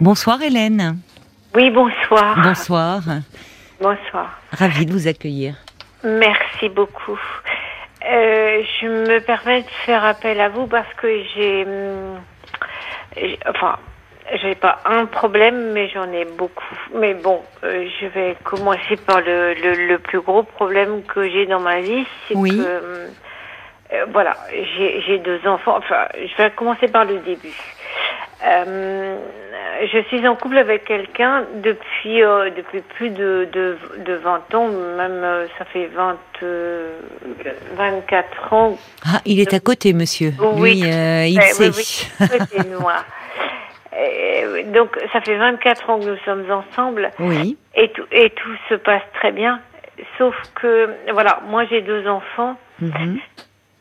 Bonsoir Hélène. Oui, bonsoir. Bonsoir. Bonsoir. Ravie de vous accueillir. Merci beaucoup. Euh, je me permets de faire appel à vous parce que j'ai, hum, enfin, j'ai pas un problème, mais j'en ai beaucoup. Mais bon, euh, je vais commencer par le, le, le plus gros problème que j'ai dans ma vie, c'est Oui. que, hum, euh, voilà, j'ai j'ai deux enfants. Enfin, je vais commencer par le début. Euh, je suis en couple avec quelqu'un depuis euh, depuis plus de, de, de 20 ans, même euh, ça fait 20, euh, 24 ans. Ah, il est à côté, monsieur. Oui, Lui, euh, il Eh, sait. oui, oui, noir. Donc ça fait 24 ans que nous sommes ensemble Oui. et tout, et tout se passe très bien. Sauf que, voilà, moi j'ai deux enfants. Mhm.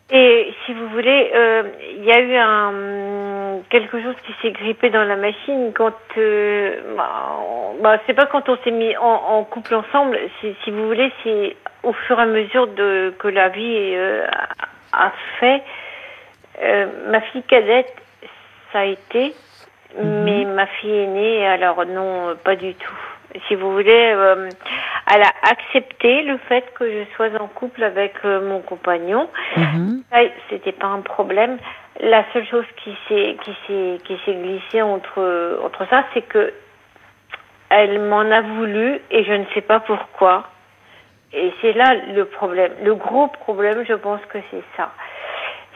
Et si vous voulez, euh, il y a eu un quelque chose qui s'est grippé dans la machine quand, euh, bah, bah, c'est pas quand on s'est mis en, en couple ensemble. Si vous voulez, c'est au fur et à mesure de que la vie euh, a fait. Euh, ma fille cadette, ça a été, mais ma fille aînée, alors non, pas du tout. Si vous voulez, euh, elle a accepté le fait que je sois en couple avec euh, mon compagnon. Ça, c'était pas un problème. La seule chose qui s'est qui s'est qui s'est glissée entre entre ça, c'est que elle m'en a voulu et je ne sais pas pourquoi. Et c'est là le problème. Le gros problème, je pense que c'est ça.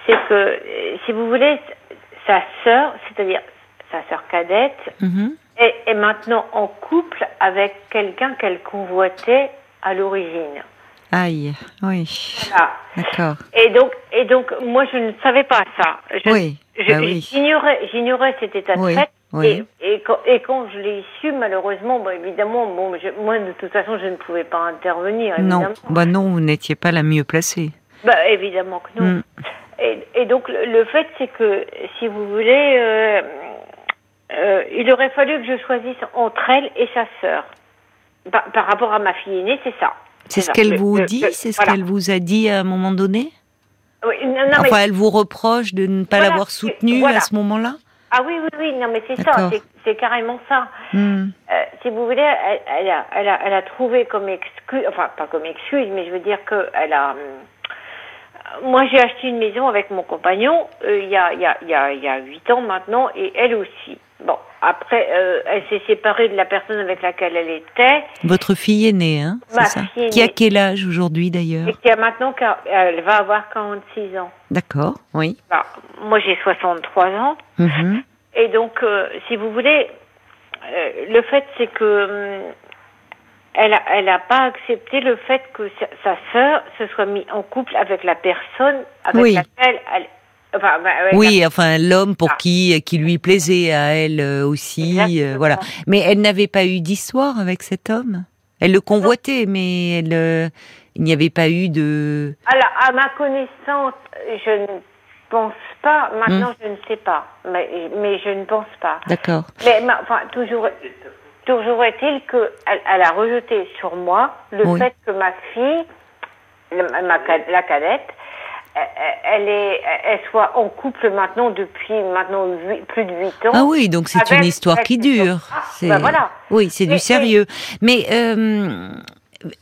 C'est que, euh, si vous voulez, sa sœur, c'est-à-dire sa sœur cadette, Mhm. Est, est maintenant en couple avec quelqu'un qu'elle convoitait à l'origine. Aïe, oui. Voilà. D'accord. Et donc, et donc, moi, je ne savais pas ça. Je, Oui, bah oui. J'ignorais, j'ignorais cet état de Oui, fait. oui. Et, et, quand, et quand je l'ai su, malheureusement, bon, évidemment, bon, je- moi, de toute façon, je ne pouvais pas intervenir. Non, bah non, vous n'étiez pas la mieux placée. Bah, évidemment que non. Mm. Et, et donc, le, le fait, c'est que, si vous voulez, euh, euh, il aurait fallu que je choisisse entre elle et sa sœur. Par, par rapport à ma fille aînée, c'est ça. C'est ce qu'elle Le- vous dit C'est ce voilà. qu'elle vous a dit à un moment donné Oui, non, non, mais- Enfin, elle vous reproche de ne pas l'avoir soutenue voilà. à ce moment-là Ah oui, oui, oui, non, mais c'est ça, c'est- carrément ça. Hmm. Euh, si vous voulez, elle, elle a, elle, a, elle a trouvé comme excuse, enfin pas comme excuse, mais je veux dire que elle a. hum, moi, j'ai acheté une maison avec mon compagnon euh, il y a il y a il y a il y a huit ans maintenant, et elle aussi. Bon, après, euh, elle s'est séparée de la personne avec laquelle elle était, Votre fille est née, hein Ma ça fille Qui a quel âge aujourd'hui d'ailleurs et qui a maintenant, elle va avoir 46 ans. D'accord, oui. Bah, moi, j'ai 63 ans. Mhm. Et donc, euh, si vous voulez, euh, le fait c'est que hum, elle a, elle a pas accepté le fait que sa, sa sœur se soit mise en couple avec la personne avec Oui. laquelle elle. Enfin, bah, Oui, enfin l'homme pour Ah. qui qui lui plaisait à elle euh, aussi, euh, voilà. Mais elle n'avait pas eu d'histoire avec cet homme? Elle le convoitait, mais elle, euh, il n'y avait pas eu de. la- à, ma connaissance, je ne pense pas. Maintenant, Hmm. je ne sais pas, mais, mais je ne pense pas. D'accord. Mais ma- enfin, toujours, toujours est-il que elle, elle a rejeté sur moi le Oui. fait que ma fille, la, ma la cadette, elle, est, elle soit en couple maintenant depuis maintenant plus de huit ans. Ah oui, donc c'est une histoire qui dure. Ah, C'est- bah voilà. Oui, c'est du sérieux. Mais euh,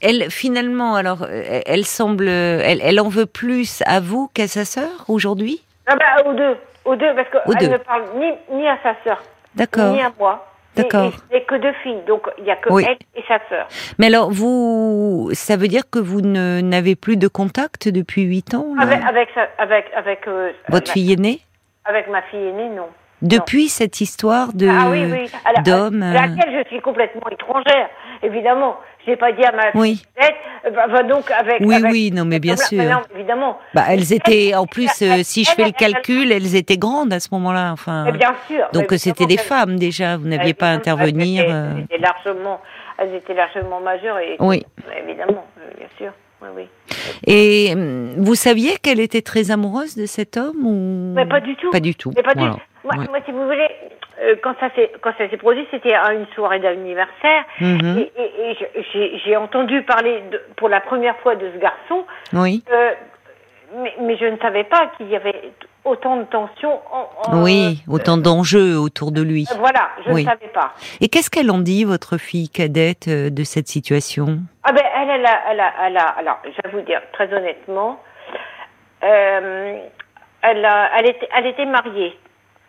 elle, finalement, alors, elle semble, elle, elle en veut plus à vous qu'à sa sœur aujourd'hui? Ah bah, aux deux, aux deux, parce qu'elle ne parle ni, ni à sa sœur, D'accord. ni à moi. Et- D'accord. Et, et que deux filles, donc il n'y a que Oui. elle et sa sœur. Mais alors, vous, ça veut dire que vous ne n'avez plus de contact depuis huit ans là? Avec, avec, sa- avec, avec, euh, Votre fille aînée? Avec ma fille aînée, non. Depuis cette histoire de Ah oui, oui. D'homme. à euh, laquelle je suis complètement étrangère, évidemment. Je n'ai pas dit à ma Oui. fillette, euh, bah, va donc avec. Oui, avec- oui, non, mais bien sûr. non, évidemment. Bah, elles étaient, en plus, euh, si je fais le calcul, elles étaient grandes à ce moment-là. Enfin, Mais bien sûr. donc c'était des femmes déjà. Vous n'aviez pas à intervenir. Elles étaient, euh, elles étaient largement, elles étaient largement majeures et. Oui. Évidemment, bien sûr. Oui, oui. Et hum, vous saviez qu'elle était très amoureuse de cet homme ou Mais pas du tout. Pas du tout. Mais pas du Voilà. tout. Moi, Ouais. moi, si vous voulez, euh, quand ça s'est quand ça s'est produit, c'était à une soirée d'anniversaire. Mhm. Et, et- et je- j'ai entendu parler de- pour la première fois de ce garçon Oui. Euh, mais, mais je ne savais pas qu'il y avait autant de tensions. oui, autant d'enjeux autour de lui. voilà, je ne savais pas. Et qu'est-ce qu'elle en dit, votre fille cadette, de cette situation? Ah ben, elle, elle a, elle a, elle a alors, je vais vous dire très honnêtement, euh, elle, a, elle, était, elle était mariée.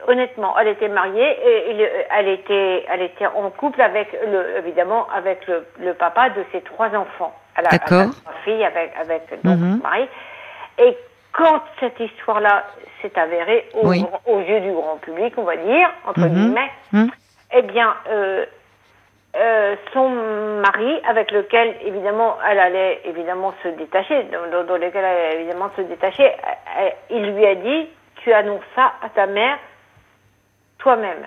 Honnêtement, elle était mariée et, elle était, elle était en couple avec le, évidemment, avec le, le papa de ses trois enfants. Elle a, D'accord. fille avec, avec donc, mhm. mari. Et quand cette histoire-là s'est avérée au, yeux du grand public, on va dire, entre mhm. guillemets, mhm. eh bien, euh, euh, son mari, avec lequel évidemment elle allait évidemment se détacher, dans, dans lequel elle allait évidemment se détacher, il lui a dit tu annonces ça à ta mère toi-même.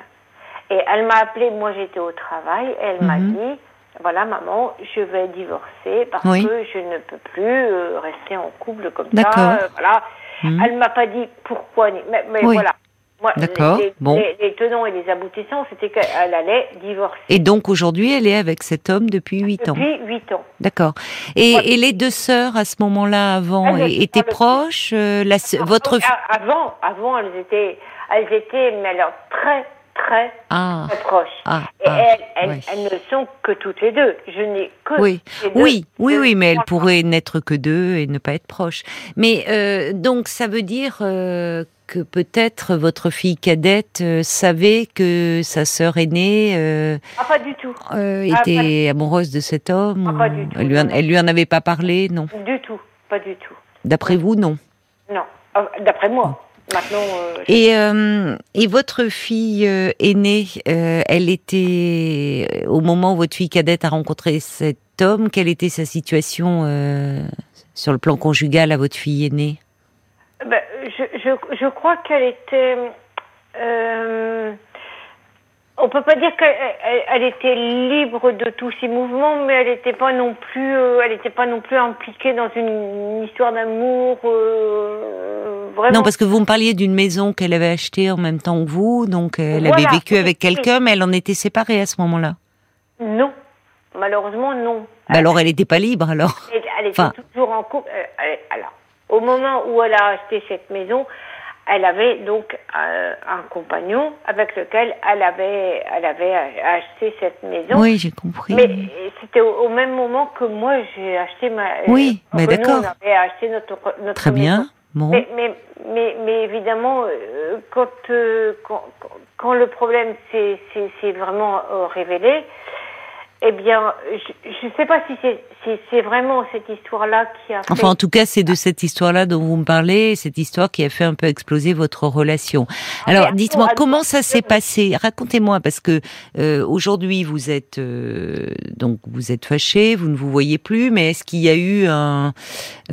Et elle m'a appelé, moi j'étais au travail, elle m'a mhm. dit voilà maman, je vais divorcer parce que je ne peux plus euh, rester en couple comme ça. Euh, voilà. Mhm. Elle m'a pas dit pourquoi, mais, mais voilà. D'accord. Les, bon. Les, tenants et les aboutissants, c'était qu'elle allait divorcer. Et donc aujourd'hui, elle est avec cet homme depuis 8 ans. Depuis 8 ans. D'accord. Et, et, les deux sœurs à ce moment-là, avant, étaient proches euh, la, Votre avant, avant, elles étaient, elles étaient, mais alors très très, ah. très proches. Ah, et ah, elles, elles, ne sont que toutes les deux. Je n'ai que oui. oui, oui, oui, mais elles pourraient n'être que deux et ne pas être proches. Mais euh, donc ça veut dire euh, que peut-être votre fille cadette euh, savait que sa sœur aînée euh, ah, pas du tout. Euh, était amoureuse de cet homme. Ah, pas du tout. Elle lui, en, elle lui en avait pas parlé, non? Du tout, pas du tout. D'après vous, non Non, ah, d'après moi. Maintenant, et, et votre fille aînée, elle était au moment où votre fille cadette a rencontré cet homme, quelle était sa situation sur le plan conjugal à votre fille aînée? Ben, je, je, je, crois qu'elle était. On peut pas dire qu'elle elle, était libre de tous ses mouvements, mais elle n'était pas non plus, euh, elle n'était pas non plus impliquée dans une, histoire d'amour. Euh. Non, parce que vous me parliez d'une maison qu'elle avait achetée en même temps que vous, donc elle avait vécu avec quelqu'un, mais elle en était séparée à ce moment-là. Non, malheureusement non. Ben alors elle n'était pas libre alors. Elle, était toujours en couple. Euh, alors au moment où elle a acheté cette maison, elle avait donc euh, un compagnon avec lequel elle avait, elle avait acheté cette maison. Oui, j'ai compris. Mais c'était au, même moment que moi j'ai acheté ma. Oui, mais d'accord. On avait acheté notre, notre Très bien. Bon. Mais, mais, mais, évidemment, euh, quand, euh, quand, quand, le problème s'est vraiment révélé, eh bien, je ne sais pas si c'est vraiment cette histoire-là qui a fait... Enfin, en tout cas, c'est de cette histoire-là dont vous me parlez, cette histoire qui a fait un peu exploser votre relation. Alors, dites-moi, comment ça s'est passé? Racontez-moi, parce que euh, aujourd'hui, vous êtes euh, donc vous êtes fâché, vous ne vous voyez plus, mais est-ce qu'il y a eu un,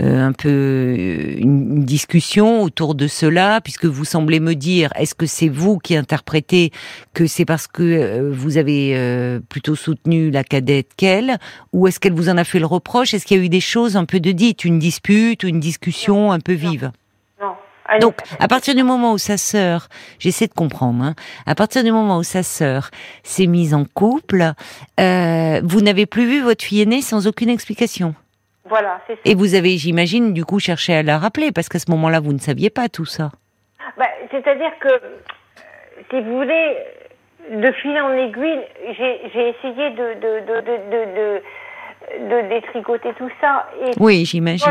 euh, un peu une discussion autour de cela, puisque vous semblez me dire, est-ce que c'est vous qui interprétez que c'est parce que vous avez plutôt soutenu la la cadette qu'elle Ou est-ce qu'elle vous en a fait le reproche? Est-ce qu'il y a eu des choses un peu de dites, une dispute ou une discussion un peu vive? Non. Donc, à partir du moment où sa sœur, j'essaie de comprendre, hein, à partir du moment où sa sœur s'est mise en couple, euh, vous n'avez plus vu votre fille aînée sans aucune explication? Voilà, c'est ça. Et vous avez, j'imagine, du coup, cherché à la rappeler, parce qu'à ce moment-là, vous ne saviez pas tout ça. Bah, c'est-à-dire que, si vous voulez, de fil en aiguille, j'ai essayé de, de, de, de, de détricoter tout ça. Et oui, j'imagine.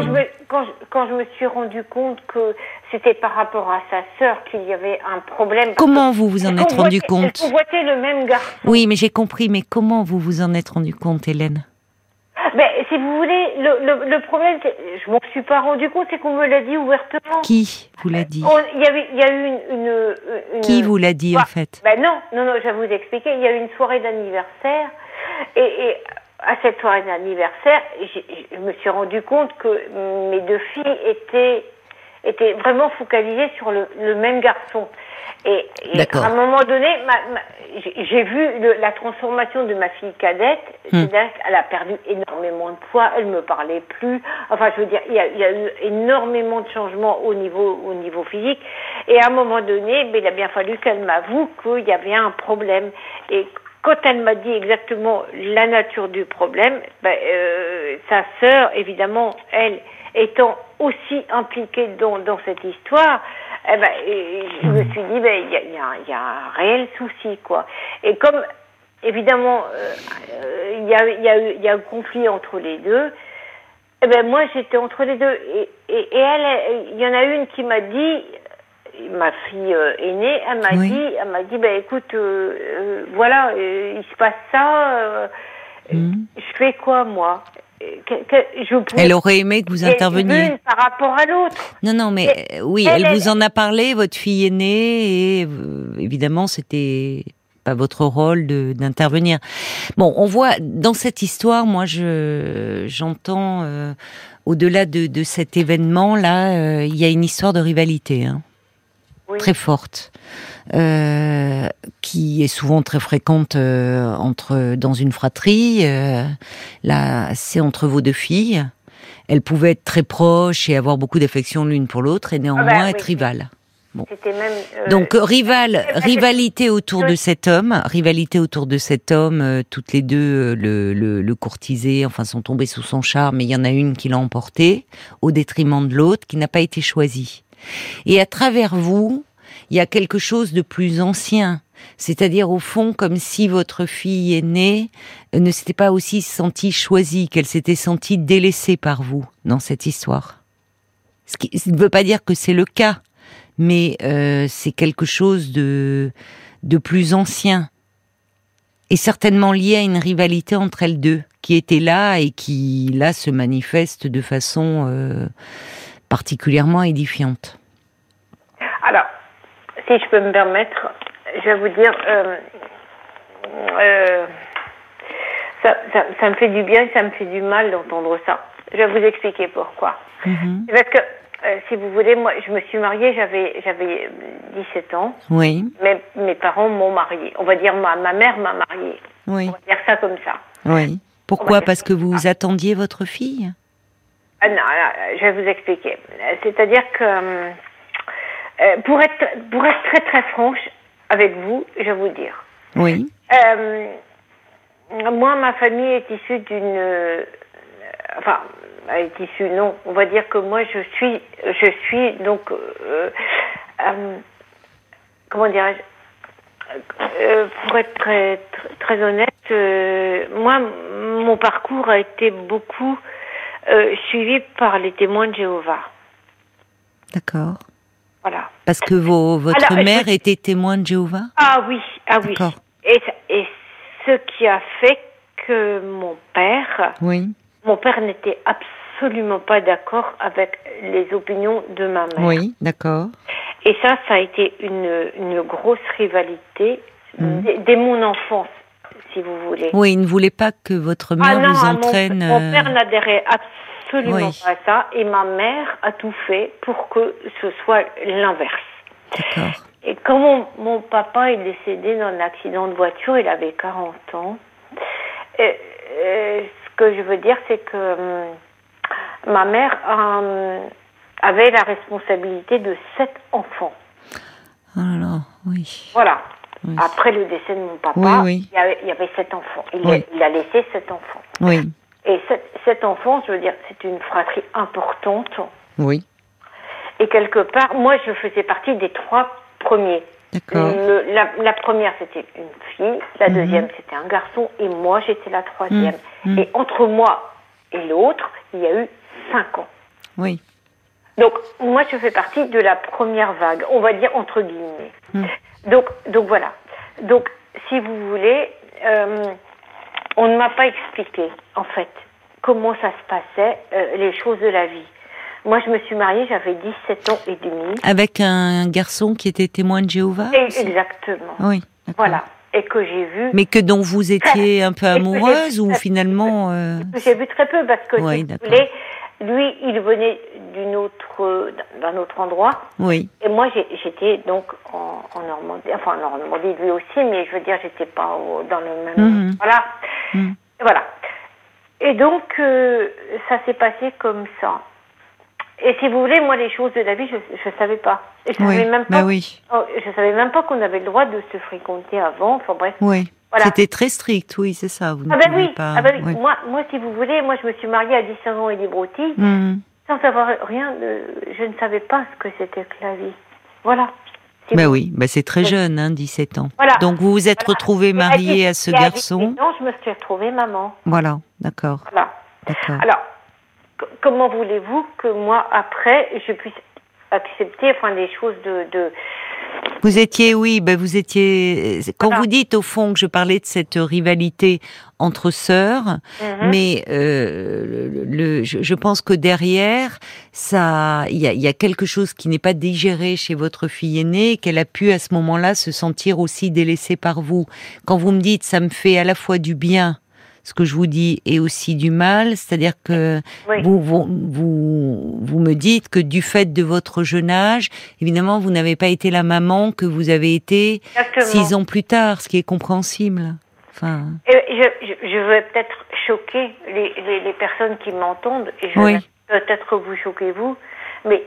Quand, quand, je me suis rendu compte que c'était par rapport à sa sœur qu'il y avait un problème. Comment vous vous en êtes rendu compte? Vous voyez le même garçon. Oui, mais j'ai compris. Mais comment vous vous en êtes rendu compte, Hélène? Ben, si vous voulez, le, le, le problème, je m'en suis pas rendu compte, c'est qu'on me l'a dit ouvertement. Qui vous l'a dit Il y, avait, y a eu une, une, une Qui vous l'a dit en fait Ben non, non, non, je vais vous expliquer. Il y a eu une soirée d'anniversaire et, et, à cette soirée d'anniversaire, je me suis rendu compte que mes deux filles étaient étaient vraiment focalisées sur le, le même garçon. Et, à un moment donné, j'ai vu la transformation de ma fille cadette. Hmm. C'est-à-dire qu'elle a perdu énormément de poids, elle me parlait plus. Enfin, je veux dire, il y a, il y a eu énormément de changements au niveau, au niveau physique. Et à un moment donné, ben, il a bien fallu qu'elle m'avoue qu'il y avait un problème. Et quand elle m'a dit exactement la nature du problème, ben, euh, sa sœur, évidemment, elle étant aussi impliquée dans, dans cette histoire, eh ben, je me suis dit, ben, il y, a, y, y, a, un réel souci, quoi. Et comme, évidemment, euh, il y, a, y, a, y a un conflit entre les deux, eh ben, moi, j'étais entre les deux. Et, et, et elle, il y en a une qui m'a dit, ma fille euh, aînée, elle m'a dit, elle m'a dit, ben écoute, euh, euh, voilà, il se passe ça, hmm. je fais quoi moi? Je Elle aurait aimé que vous interveniez. par rapport à l'autre. Non, non, mais oui, elle, vous en a parlé, votre fille aînée, et évidemment, c'était pas votre rôle d'intervenir. Bon, on voit dans cette histoire, moi, je j'entends au-delà de, de, cet événement là, il y a une histoire de rivalité. Hein très forte, euh, qui est souvent très fréquente euh, entre dans une fratrie. Euh, là, c'est entre vos deux filles. Elles pouvaient être très proches et avoir beaucoup d'affection l'une pour l'autre, et néanmoins ah bah être rivales. Bon. Donc rival, rivalité autour de cet homme, rivalité autour de cet homme. toutes les deux le, le, le courtisaient, enfin sont tombées sous son charme. Mais il y en a une qui l'a emporté au détriment de l'autre, qui n'a pas été choisie. Et à travers vous, il y a quelque chose de plus ancien. C'est-à-dire au fond comme si votre fille aînée euh, ne s'était pas aussi sentie choisie, qu'elle s'était sentie délaissée par vous dans cette histoire. Ce qui ne veut pas dire que c'est le cas, mais euh, c'est quelque chose de de plus ancien et certainement lié à une rivalité entre elles deux qui était là et qui là se manifeste de façon euh, particulièrement édifiante. Alors, si je peux me permettre, je vais vous dire, euh, euh, ça, ça, me fait du bien et ça me fait du mal d'entendre ça. Je vais vous expliquer pourquoi. Mhm. Parce que, euh, si vous voulez, moi, je me suis mariée, j'avais, j'avais 17 ans. Oui. Mais mes parents m'ont mariée. On va dire, ma, ma mère m'a mariée. Oui. On va dire ça comme ça. Oui. Pourquoi? Parce que vous attendiez votre fille? Ah, Non, je vais vous expliquer. C'est-à-dire que euh, pour, être, pour être très très franche avec vous, je vais vous dire. Oui. Euh, moi, ma famille est issue d'une. Euh, enfin, elle est issue, non. On va dire que moi, je suis. Je suis donc. comment dirais-je pour être très, très, honnête, moi, mon parcours a été beaucoup suivi par les témoins de Jéhovah. D'accord. Parce que vos, votre mère était témoin de Jéhovah? Ah oui, ah oui. Et, et, ce qui a fait que mon père, oui. mon père n'était absolument pas d'accord avec les opinions de ma mère. Oui, d'accord. Et ça, ça a été une, une grosse rivalité mmh. dès, mon enfance, si vous voulez. Oui, il ne voulait pas que votre mère ah vous entraîne. Mon, mon père euh, n'adhérait absolument pas ça. Et ma mère a tout fait pour que ce soit l'inverse. Et quand mon, papa est décédé dans un accident de voiture, il avait 40 ans. Et, ce que je veux dire, c'est que hum, ma mère hum, avait la responsabilité de sept enfants. Oh là là, oui. Après le décès de mon papa, Il, y avait, sept enfants. Il, a, il, a, laissé sept enfants. Oui. Et cette, cette enfance, je veux dire, c'est une fratrie importante. Oui. Et quelque part, moi, je faisais partie des trois premiers. D'accord. La, la, première, c'était une fille. La mhm. deuxième, c'était un garçon. Et moi, j'étais la troisième. Mhm. Mhm. Et entre moi et l'autre, il y a eu cinq ans. Oui. Donc, moi, je fais partie de la première vague, on va dire entre guillemets. Donc, donc voilà. Donc, si vous voulez, euh, on ne m'a pas expliqué, en fait, comment ça se passait, euh, les choses de la vie. Moi, je me suis mariée, j'avais 17 ans et demi. Avec un garçon qui était témoin de Jéhovah Exactement. Oui. Voilà. Et que j'ai vu. Mais que dont vous étiez un peu amoureuse ou finalement. Euh... J'ai vu très peu parce que oui, lui, il venait d'une autre, d'un autre endroit. Oui. Et moi, j'étais donc en, Normandie, enfin en Normandie lui aussi, mais je veux dire, j'étais pas dans le même. Mhm. Voilà. Mm. Voilà. Et donc, euh, ça s'est passé comme ça. Et si vous voulez, moi, les choses de la vie, je ne savais pas. je oui, savais même pas. oui. Oh, je savais même pas qu'on avait le droit de se fréquenter avant. Enfin bref. Oui. C'était très strict, oui, c'est ça. Vous ah ben oui, ah oui. Moi, moi, si vous voulez, moi, je me suis mariée à 19 ans et des broutilles, mmh. sans savoir rien de... Je ne savais pas ce que c'était que la vie. Voilà. Ben oui, ben c'est très jeune, hein, 17 ans. Voilà. Donc vous vous êtes retrouvée mariée à, ce garçon. Non, je me suis retrouvée maman. Voilà, d'accord. Voilà. Alors, comment voulez-vous que moi, après, je puisse accepter enfin, les choses de, de... Vous étiez, oui, ben vous étiez. Quand vous dites au fond que je parlais de cette rivalité entre sœurs, mhm. mais euh, le, je, je, pense que derrière, ça, il y a, y a, quelque chose qui n'est pas digéré chez votre fille aînée, qu'elle a pu à ce moment-là se sentir aussi délaissée par vous. Quand vous me dites, ça me fait à la fois du bien ce que je vous dis est aussi du mal, c'est-à-dire que vous, vous, vous, me dites que du fait de votre jeune âge, évidemment, vous n'avez pas été la maman que vous avez été six ans plus tard, ce qui est compréhensible. Enfin... Je, je, je veux peut-être choquer les, les, personnes qui m'entendent, et je vais peut-être vous choquez vous, mais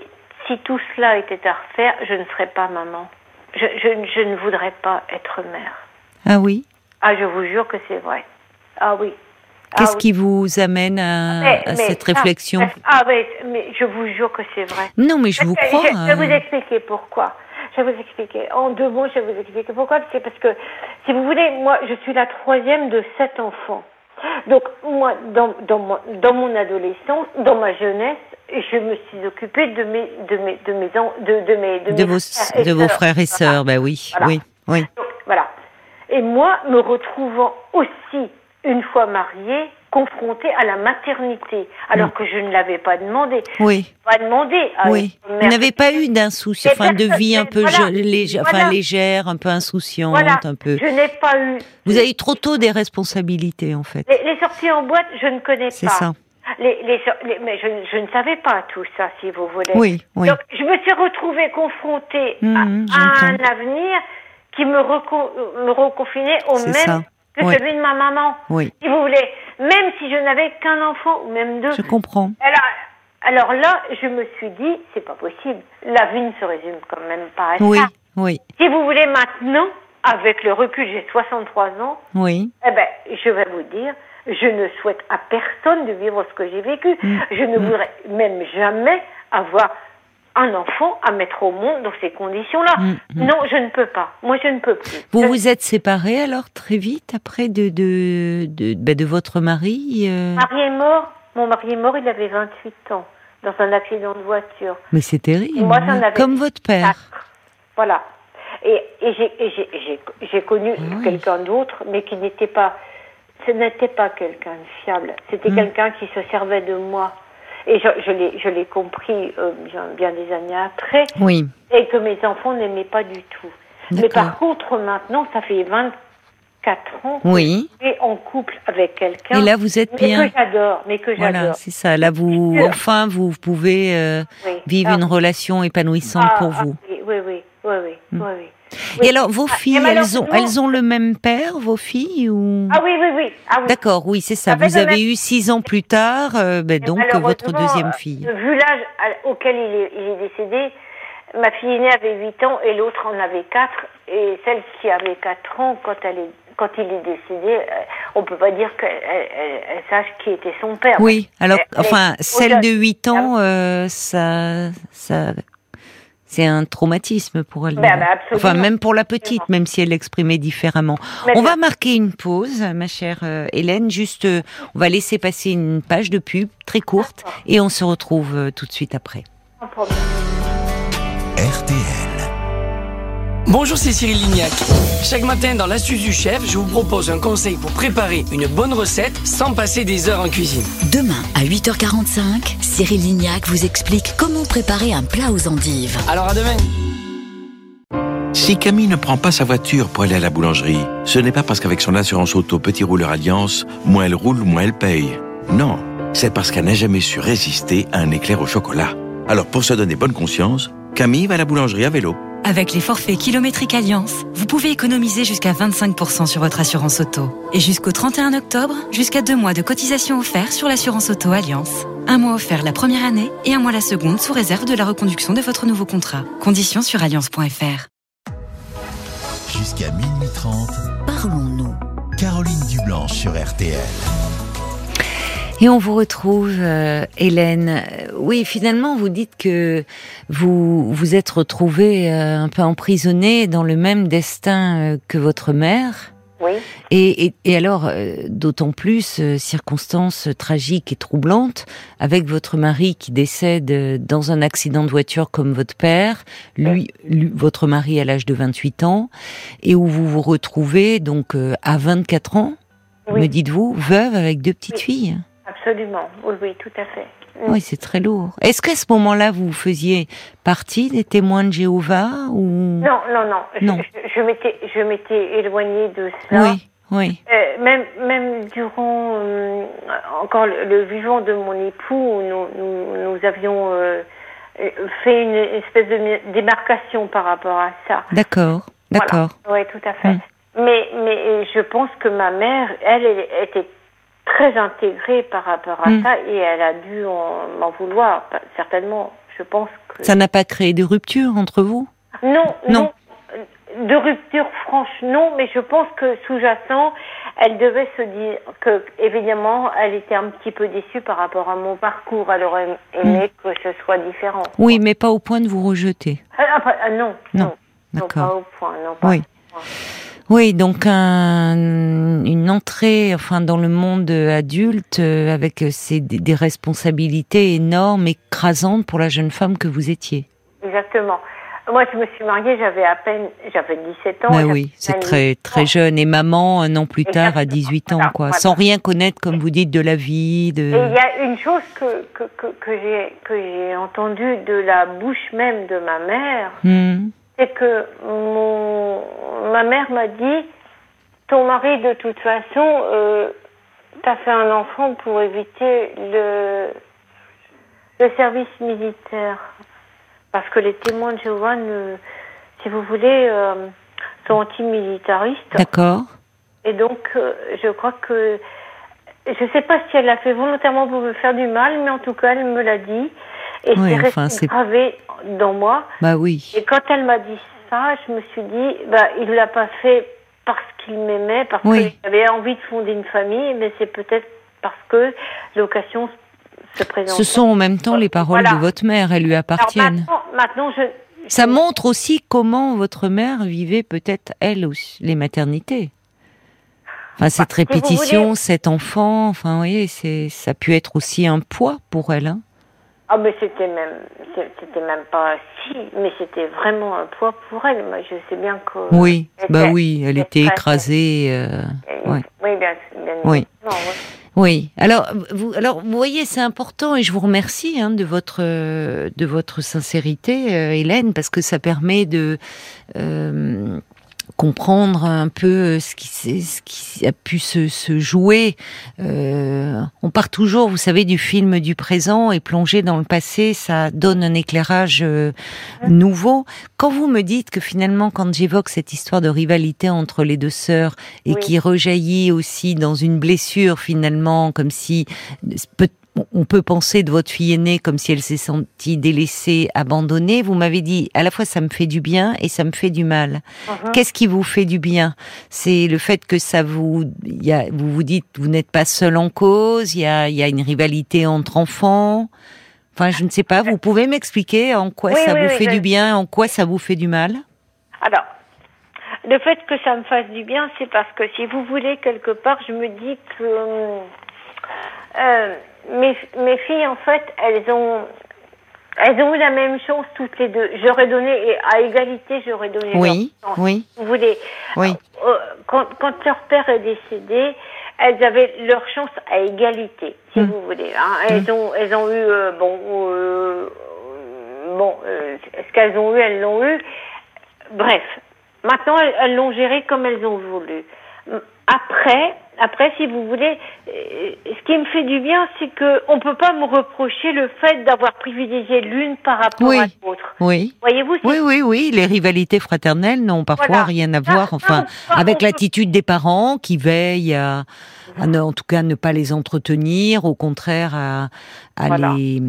si tout cela était à refaire, je ne serais pas maman. Je, je, je ne voudrais pas être mère. Ah oui? Ah, je vous jure que c'est vrai. Ah oui. Qu'est-ce ah qui vous amène à, cette réflexion Ah oui, mais je vous jure que c'est vrai. Non, mais je vous crois. Je, vais vous hein. expliquer pourquoi. Je vais vous expliquer. En deux mots, je vais vous expliquer pourquoi. C'est parce que, si vous voulez, moi, je suis la troisième de sept enfants. Donc, moi, dans, dans, mon, dans mon adolescence, dans ma jeunesse, je me suis occupée de mes, de mes, de mes, de, de mes, de, vos, frères de vos frères et sœurs. Ben oui, oui, oui. Donc, voilà. Et moi, me retrouvant aussi une fois mariée, confrontée à la maternité, alors mm. que je ne l'avais pas demandé. Oui. Pas demandé. oui. Vous n'avez pas eu d'insouciance, enfin de vie un peu légère, enfin légère, un peu insouciante, un peu. Je n'ai pas eu. Vous avez trop tôt des responsabilités, en fait. Les, sorties en boîte, je ne connais pas. C'est ça. Les, les, mais je, je, ne savais pas tout ça, si vous voulez. Oui, oui. Donc, je me suis retrouvée confrontée mm, à, un avenir qui me, me reconfinait au même que celui de ma maman. Oui. Si vous voulez, même si je n'avais qu'un enfant ou même deux. Je comprends. Alors, alors là, je me suis dit, c'est pas possible. La vie ne se résume quand même pas à oui, ça. Oui. Si vous voulez maintenant, avec le recul, j'ai 63 ans. Oui. Eh ben, je vais vous dire, je ne souhaite à personne de vivre ce que j'ai vécu. Mm. Je ne mm. voudrais même jamais avoir un enfant à mettre au monde dans ces conditions-là. Mm, mm. Non, je ne peux pas. Moi, je ne peux plus. Vous vous êtes séparés alors très vite après de de de, bah, de votre mari euh... Mari est mort. Mon mari est mort. Il avait 28 ans dans un accident de voiture. Mais c'est terrible. moi, j'en avais comme votre père. Voilà. Et, et j'ai connu ah quelqu'un d'autre, mais qui n'était pas. Ce n'était pas quelqu'un de fiable. C'était mm. quelqu'un qui se servait de moi et je, je l'ai compris euh, bien, bien, des années après, oui. et que mes enfants n'aimaient pas du tout. Mais par contre, maintenant, ça fait 24 ans oui. que je suis en couple avec quelqu'un. Et là, vous êtes bien. Mais que j'adore, mais que j'adore. Voilà, c'est ça. Là, vous, enfin, vous pouvez euh, vivre ah. une relation épanouissante ah, pour vous. Oui, oui, oui, oui, oui. Hmm. oui. Et alors, vos ah, filles, elles ont, elles ont le même père, vos filles ou? Ah oui, oui, oui. Ah, oui. D'accord, oui, c'est ça. Vous avez eu six ans plus tard, euh, ben, donc votre deuxième fille. Vu l'âge auquel il est, il est, décédé, ma fille aînée avait 8 ans et l'autre en avait 4. Et celle qui avait 4 ans, quand, elle est, quand il est décédé, euh, on peut pas dire qu'elle elle, sache qui était son père. Oui, alors, enfin, celle de 8 ans, euh, ça, ça c'est un traumatisme pour elle. Ben, ben, enfin, même pour la petite, même si elle l'exprimait différemment. on va marquer une pause, ma chère euh, Hélène. Juste, euh, on va laisser passer une page de pub très courte et on se retrouve euh, tout de suite après. RTL. Bonjour, c'est Cyril Lignac. Chaque matin dans l'astuce du chef, je vous propose un conseil pour préparer une bonne recette sans passer des heures en cuisine. Demain à 8h45, Cyril Lignac vous explique comment préparer un plat aux endives. Alors à demain. Si Camille ne prend pas sa voiture pour aller à la boulangerie, ce n'est pas parce qu'avec son assurance auto Petit Rouleur Alliance, moins elle roule, moins elle paye. Non, c'est parce qu'elle n'a jamais su résister à un éclair au chocolat. Alors pour se donner bonne conscience, Camille va à la boulangerie à vélo. Avec les forfaits kilométriques Alliance, vous pouvez économiser jusqu'à 25% sur votre assurance auto. Et jusqu'au 31 octobre, jusqu'à deux mois de cotisation offert sur l'assurance auto Alliance. Un mois offert la première année et un mois la seconde sous réserve de la reconduction de votre nouveau contrat. Conditions sur alliance.fr. Jusqu'à minuit 30, parlons-nous. Caroline Dublanche sur RTL. Et on vous retrouve, euh, Hélène. Oui, finalement, vous dites que vous vous êtes retrouvée euh, un peu emprisonnée dans le même destin euh, que votre mère. Oui. Et, et, et alors, euh, d'autant plus, euh, circonstances tragiques et troublantes, avec votre mari qui décède euh, dans un accident de voiture comme votre père, lui, lui votre mari à l'âge de 28 ans, et où vous vous retrouvez donc euh, à 24 ans, Oui. me dites-vous, veuve avec deux petites Oui. filles. Absolument. Oui, oui, tout à fait. Oui, c'est très lourd. Est-ce qu'à ce moment-là, vous faisiez partie des témoins de Jéhovah ou Non, non, non. Je- Non. Je, je m'étais, je m'étais éloignée de cela. Oui, oui. Euh, même, même durant euh, encore le, le vivant de mon époux, nous, nous, nous avions euh, fait une espèce de démarcation par rapport à ça. D'accord, d'accord. Oui, tout à fait. Mm. Mais, mais je pense que ma mère, elle, elle était très intégrée par rapport à Mm. ça et elle a dû en- m'en vouloir. Certainement, je pense que. Ça n'a pas créé de rupture entre vous? Non, Non. non. De rupture franche, non, mais je pense que sous-jacent, elle devait se dire que, évidemment, elle était un petit peu déçue par rapport à mon parcours. Elle aurait aimé que ce soit différent. Oui, mais pas au point de vous rejeter. Ah, après, ah, non, Non, non. Non, d'accord. pas au point, non, pas Oui. au point. Oui, donc un- une entrée, enfin, dans le monde adulte euh, avec ces, des, des responsabilités énormes, écrasantes pour la jeune femme que vous étiez. Exactement. Moi, je me suis mariée, j'avais à peine, j'avais 17 ans. J'avais oui, c'est très 18 très jeune et maman un an plus tard à Exactement. 18 ans Voilà, quoi, voilà. sans rien connaître comme vous dites de la vie, Et il y a une chose que, que, que, que j'ai que j'ai entendue de la bouche même de ma mère, Hmm, c'est que mon, ma mère m'a dit ton mari de toute façon euh, t'as fait un enfant pour éviter le le service militaire. Parce que les témoins de Jéhovah si vous voulez euh, sont antimilitaristes. D'accord. et donc euh, je crois que je sais pas si elle l'a fait volontairement pour me faire du mal mais en tout cas elle me l'a dit et Oui, c'est enfin, gravé dans moi Bah oui. et quand elle m'a dit ça, je me suis dit, bah, il l'a pas fait parce qu'il m'aimait, parce Oui. qu'il avait envie de fonder une famille, mais c'est peut-être parce que l'occasion se présente. Ce sont en même temps les paroles Voilà. de votre mère, elles lui Alors appartiennent. maintenant, maintenant, je. Ça montre aussi comment votre mère vivait peut-être elle aussi les maternités. Enfin, cette Bah, si répétition, voulez- cet enfant, enfin, vous voyez, ça a pu être aussi un poids pour elle. Hein. Ah, mais c'était même, c'était même pas si, mais c'était vraiment un poids pour elle. Moi, je sais bien que. Oui, bah oui, elle était écrasée. euh, ouais. Oui, bien, bien Oui. oui. Oui. Alors, vous, alors, vous voyez, c'est important et je vous remercie hein, de votre de votre sincérité, euh, Hélène, parce que ça permet de euh, comprendre un peu ce qui, ce qui a pu se, se jouer. Euh, on part toujours, vous savez, du film du présent et plonger dans le passé, ça donne un éclairage euh, nouveau. Quand vous me dites que finalement, quand j'évoque cette histoire de rivalité entre les deux sœurs et Oui. qui rejaillit aussi dans une blessure finalement, comme si peut- on peut penser de votre fille aînée comme si elle s'est sentie délaissée, abandonnée. Vous m'avez dit à la fois ça me fait du bien et ça me fait du mal. Mhm. Qu'est-ce qui vous fait du bien? C'est le fait que ça vous, y a, vous vous dites, vous n'êtes pas seul en cause. Il y a, y a une rivalité entre enfants. Enfin, je ne sais pas. Vous pouvez m'expliquer en quoi Oui, ça oui, vous oui, fait je- du bien, en quoi ça vous fait du mal? Alors, le fait que ça me fasse du bien, c'est parce que si vous voulez, quelque part, je me dis que euh, mes, mes filles, en fait, elles ont, elles ont eu la même chance toutes les deux. J'aurais donné, et à égalité, j'aurais donné Oui, leur chance. oui, Vous voulez oui. euh, quand, quand leur père est décédé, elles avaient leur chance à égalité, si Mm. vous voulez. Hein. Elles ont, elles ont eu, euh, bon, euh, bon, euh, ce qu'elles ont eu, elles l'ont eu. Bref, maintenant elles l'ont géré comme elles ont voulu. Après, après, si vous voulez, euh, ce qui me fait du bien, c'est que on peut pas me reprocher le fait d'avoir privilégié l'une par rapport Oui. à l'autre. Oui. Voyez-vous Oui, oui, oui, les rivalités fraternelles n'ont parfois Voilà. rien à Ah, voir, enfin, ah, avec peut- l'attitude des parents qui veillent à, à ne, en tout cas, ne pas les entretenir, au contraire, à, à Voilà. les.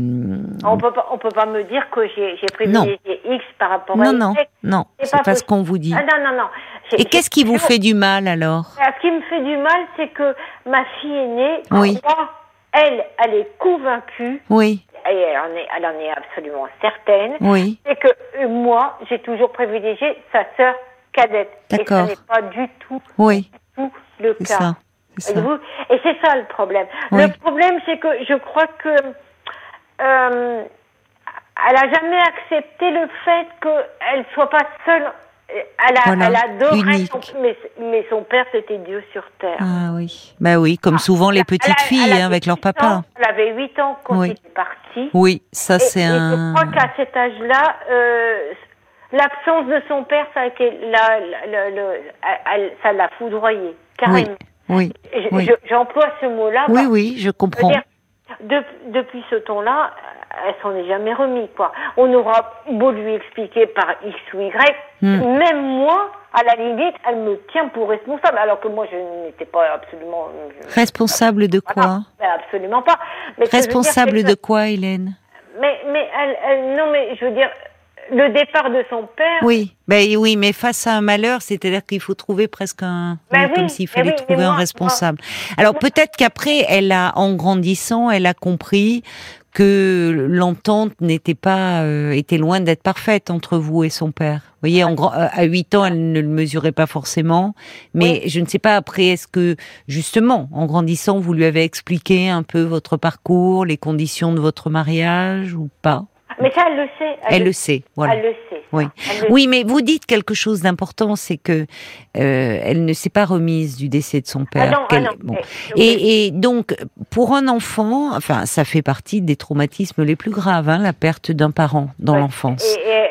On peut pas, on peut pas me dire que j'ai privilégié X par rapport à Non, Y. non, non, c'est pas pas ce qu'on vous dit. Ah non, non, non. Et qu'est-ce qui vous fait du mal alors? Ah, Ce qui me fait du mal, c'est que ma fille aînée, Oui. elle, elle est convaincue, Oui, et elle en est, elle en est absolument certaine, oui, c'est que euh, moi, j'ai toujours privilégié sa sœur cadette. Et D'accord. ce n'est pas du tout, oui, tout le c'est cas. ça. c'est ça. Voyez-vous? Et c'est ça le problème. Oui. Le problème, c'est que je crois que euh, elle a jamais accepté le fait qu'elle soit pas seule. Elle, a, Voilà, elle adorait son, mais, mais son père c'était Dieu sur terre. Ah oui, bah oui, comme souvent les petites filles elle hein, avec leur 8 papa. ans, elle avait 8 ans quand Oui. il est parti. Oui, ça c'est un. Je crois qu'à cet âge-là, euh, l'absence de son père, ça la, la- ça l'a foudroyé, carrément. Oui, oui. je- J'emploie ce mot-là. oui, oui, je comprends. de- depuis ce temps-là, elle s'en est jamais remis, quoi. On aura beau lui expliquer par X ou Y, Hmm. même moi, à la limite, elle me tient pour responsable, alors que moi, je n'étais pas absolument... je- Responsable de Voilà. quoi Ben, Absolument pas. Mais dire, Responsable de quoi, Hélène? Mais, mais elle, elle- non, mais je veux dire, le départ de son père... Oui, ben oui, mais face à un malheur, c'est-à-dire qu'il faut trouver presque un, Ben oui, comme s'il mais fallait oui, trouver un moi- responsable. Alors peut-être qu'après, elle a, en grandissant, elle a compris que l'entente n'était pas, euh, était loin d'être parfaite entre vous et son père. Vous voyez, en grand, euh, à 8 ans, elle ne le mesurait pas forcément, mais je ne sais pas après, est-ce que justement, en grandissant, vous lui avez expliqué un peu votre parcours, les conditions de votre mariage ou pas? Mais ça, elle le sait. Elle le sait, voilà. Elle le sait. Ça. Oui. Oui, mais vous dites quelque chose d'important, c'est que euh, elle ne s'est pas remise du décès de son père. Ah non, ah qu'elle- non. bon. Eh. Et, et donc, pour un enfant, enfin, ça fait partie des traumatismes les plus graves, hein, la perte d'un parent dans Ouais. l'enfance. Et, et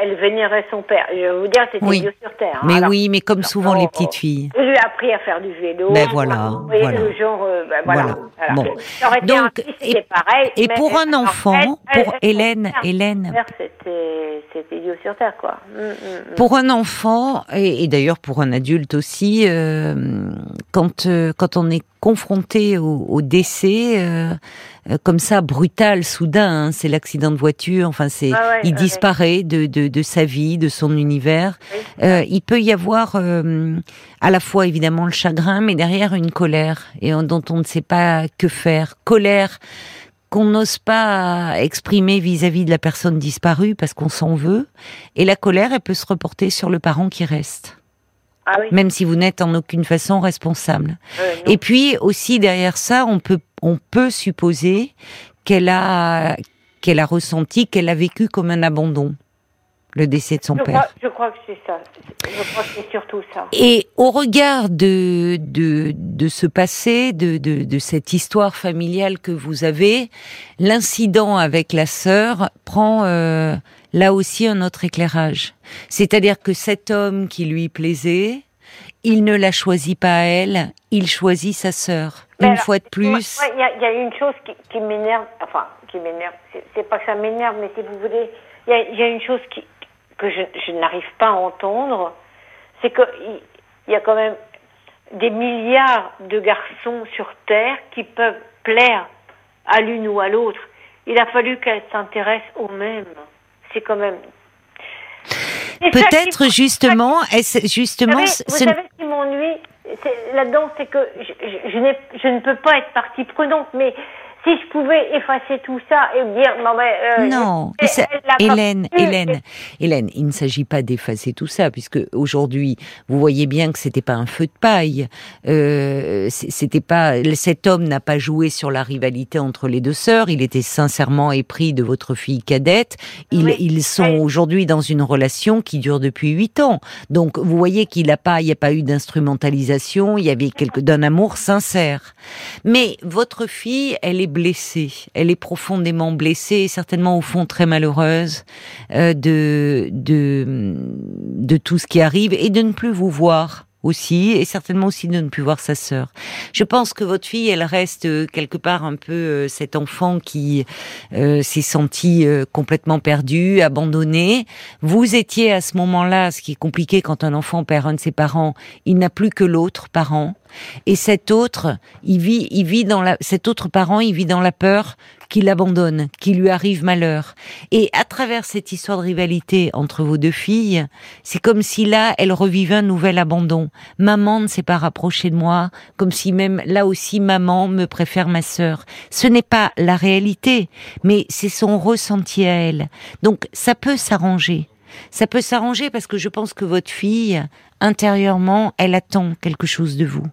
elle, vénérait son père. Je vais vous dire, c'était Oui. Dieu sur terre. hein. Mais Alors, oui, mais comme souvent les petites filles. Il lui a appris à faire du vélo. Ben voilà, voyez, voilà. le genre, ben voilà. Voilà. Voilà. Bon. Donc, fils, et- pareil. Et pour un enfant, pour elle- Hélène, Hélène, c'était, c'était Dieu sur terre, quoi. Mm, mm, mm. Pour un enfant, et, et d'ailleurs pour un adulte aussi, euh, quand, euh, quand on est confronté au, au décès, euh, euh, comme ça, brutal, soudain, hein, c'est l'accident de voiture, enfin c'est, Ah ouais, il ouais, disparaît de, de, de sa vie, de son univers. Oui. Euh, il peut y avoir euh, à la fois évidemment le chagrin, mais derrière une colère, et dont on ne sait pas que faire. Colère qu'on n'ose pas exprimer vis-à-vis de la personne disparue parce qu'on s'en veut, et la colère, elle peut se reporter sur le parent qui reste, Ah oui. même si vous n'êtes en aucune façon responsable. Euh. Et puis aussi derrière ça, on peut on peut supposer qu'elle a qu'elle a ressenti, qu'elle a vécu comme un abandon, le décès de son je, père. crois, je crois que c'est ça. Je crois que c'est surtout ça. Et au regard de, de, de ce passé, de, de, de cette histoire familiale que vous avez, l'incident avec la sœur prend euh, là aussi un autre éclairage. C'est-à-dire que cet homme qui lui plaisait, il ne la choisit pas elle, il choisit sa sœur. Mais Une alors, fois de plus. Il y, a- il y a une chose qui, qui m'énerve, enfin, qui m'énerve, c'est- c'est pas que ça m'énerve, mais si vous voulez, il y a, il y a une chose qui, que je, je n'arrive pas à entendre, c'est qu'il il y a quand même des milliards de garçons sur Terre qui peuvent plaire à l'une ou à l'autre. Il a fallu qu'elle s'intéresse aux mêmes. C'est quand même. Peut-être justement, est-ce- vous justement, savez, vous ce- savez ce qui m'ennuie là-dedans, c'est que je, je, je n'ai- je ne peux pas être partie prenante, mais si je pouvais effacer tout ça et dire non mais euh, Non, elle- ça- elle l'a pas Hélène, Hélène, Hélène, il ne s'agit pas d'effacer tout ça, puisque aujourd'hui, vous voyez bien que c'était pas un feu de paille. Euh, c'était pas, cet homme n'a pas joué sur la rivalité entre les deux sœurs. Il était sincèrement épris de votre fille cadette. Ils, Oui. ils sont aujourd'hui dans une relation qui dure depuis huit ans. Donc, vous voyez qu'il n'a pas, il n'y a pas eu d'instrumentalisation. Il y avait quelque d'un amour sincère. Mais votre fille, elle est blessée. Elle est profondément blessée, et certainement au fond très malheureuse euh, de, de de tout ce qui arrive et de ne plus vous voir aussi, et certainement aussi de ne plus voir sa sœur. Je pense que votre fille, elle reste euh, quelque part un peu euh, cet enfant qui euh, s'est senti complètement perdu, abandonné. Vous étiez à ce moment-là, ce qui est compliqué quand un enfant perd un de ses parents, il n'a plus que l'autre parent. Et cet autre, il vit, il vit dans la, cet autre parent, il vit dans la peur qu'il abandonne, qu'il lui arrive malheur. Et à travers cette histoire de rivalité entre vos deux filles, c'est comme si là, elle revivait un nouvel abandon. Maman ne s'est pas rapprochée de moi, comme si même là aussi maman me préfère ma sœur. Ce n'est pas la réalité, mais c'est son ressenti à elle. Donc ça peut s'arranger. Ça peut s'arranger parce que je pense que votre fille, intérieurement, elle attend quelque chose de vous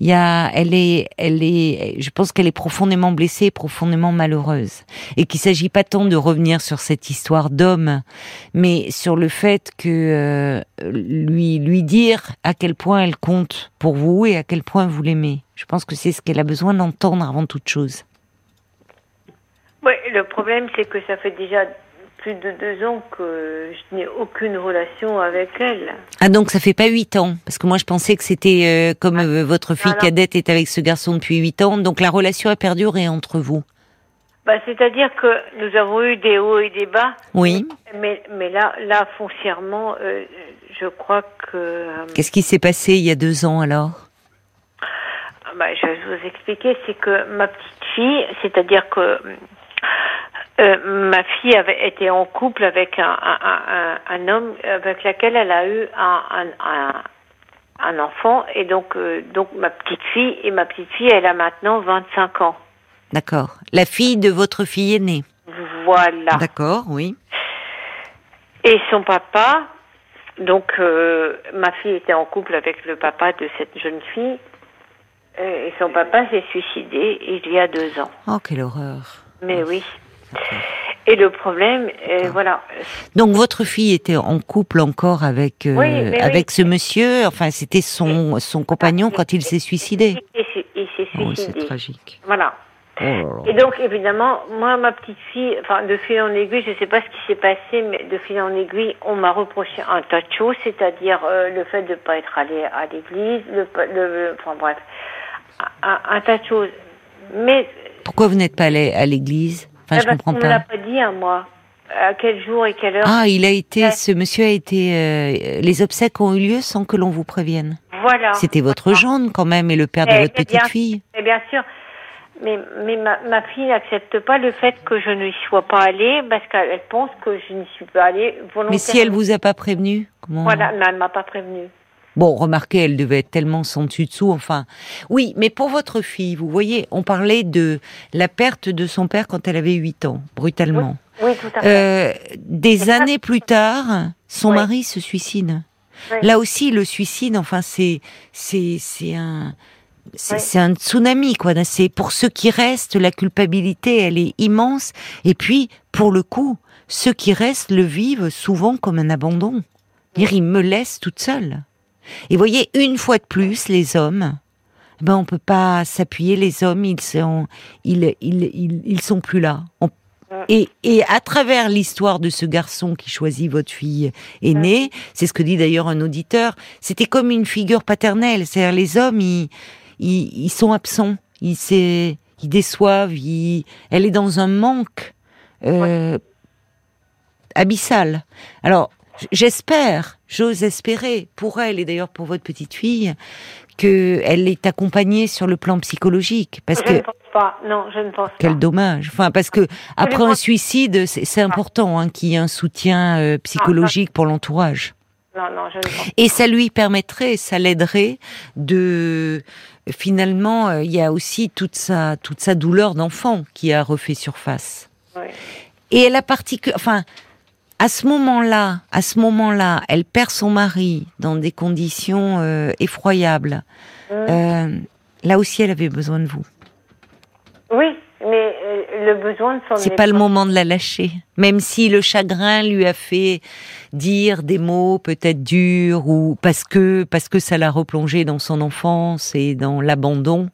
il y a, elle est, elle est, je pense qu'elle est profondément blessée, profondément malheureuse, et qu'il s'agit pas tant de revenir sur cette histoire d'homme, mais sur le fait que euh, lui, lui dire à quel point elle compte pour vous et à quel point vous l'aimez. Je pense que c'est ce qu'elle a besoin d'entendre avant toute chose. Oui, le problème c'est que ça fait déjà plus de deux ans que je n'ai aucune relation avec elle. Ah donc ça fait pas huit ans Parce que moi je pensais que c'était euh, comme euh, votre fille cadette est avec ce garçon depuis huit ans, donc la relation a perduré entre vous. Bah, C'est-à-dire que nous avons eu des hauts et des bas. Oui. Mais, mais là, là foncièrement, euh, je crois que... Qu'est-ce qui s'est passé il y a deux ans alors? Bah, Je vais vous expliquer, c'est que ma petite fille, c'est-à-dire que euh, ma fille avait été en couple avec un, un, un, homme avec lequel elle a eu un, enfant et donc euh, donc ma petite fille et ma petite fille elle a maintenant 25 ans. D'accord. La fille de votre fille aînée. Voilà. D'accord, oui. Et son papa, donc euh, ma fille était en couple avec le papa de cette jeune fille et son papa s'est suicidé il y a deux ans. Oh quelle horreur. Mais oui. Et le problème, euh, voilà. Donc votre fille était en couple encore avec euh, avec ce monsieur? Enfin, c'était son son compagnon quand il s'est suicidé? Il s'est suicidé. Oh, c'est tragique. Voilà. Oh Et donc évidemment, moi, ma petite fille, enfin de fil en aiguille, je ne sais pas ce qui s'est passé, mais de fil en aiguille, on m'a reproché un tas de choses, c'est-à-dire euh, le fait de ne pas être allé à l'église, le, le, enfin bref, un, un, tas de choses. Mais pourquoi vous n'êtes pas allé à l'église? Enfin, je comprends on pas. ne l'a pas dit à moi. À quel jour et quelle heure Ah, il a été, ce monsieur a été, euh, les obsèques ont eu lieu sans que l'on vous prévienne. Voilà. C'était votre gendre quand même et le père de votre petite fille. Mais bien sûr. Mais, mais ma, ma fille n'accepte pas le fait que je n'y sois pas allée parce qu'elle pense que je n'y suis pas allée volontairement. Mais si elle vous a pas prévenu, comment Voilà, mais elle m'a pas prévenu. Bon, remarquez, elle devait être tellement sans dessus dessous. Enfin, oui, mais pour votre fille, vous voyez, on parlait de la perte de son père quand elle avait 8 ans, brutalement. Oui, tout à fait. Euh, des années plus tard, son mari se suicide. Là aussi, le suicide, enfin, c'est c'est c'est un c'est un tsunami, quoi. C'est pour ceux qui restent, la culpabilité, elle est immense. Et puis, pour le coup, ceux qui restent le vivent souvent comme un abandon. Ils me laissent toute seule. Et voyez, une fois de plus, les hommes, ben on peut pas s'appuyer. Les hommes, ils sont, ils, ils, ils, sont plus là. et, et, à travers l'histoire de ce garçon qui choisit votre fille aînée, c'est ce que dit d'ailleurs un auditeur, c'était comme une figure paternelle. C'est-à-dire les hommes, ils, ils, ils sont absents, ils, ils déçoivent, ils, elle est dans un manque euh, abyssal. Alors, J'espère, j'ose espérer pour elle et d'ailleurs pour votre petite fille qu'elle est accompagnée sur le plan psychologique parce je que ne pense pas. Non, je ne pense quel dommage. Enfin parce que après un suicide, c'est important hein, qu'il y ait un soutien euh, psychologique pour l'entourage. Non, non, je ne pense Et ça lui permettrait, ça l'aiderait de finalement, euh, il y a aussi toute sa toute sa douleur d'enfant qui a refait surface. Oui. Et elle a particulièrement, enfin à ce moment-là, à ce moment-là, elle perd son mari dans des conditions euh, effroyables. Mmh. Euh, là aussi, elle avait besoin de vous. Oui, mais euh, le besoin de son. C'est pas le moment de la lâcher, même si le chagrin lui a fait dire des mots peut-être durs ou parce que parce que ça l'a replongé dans son enfance et dans l'abandon.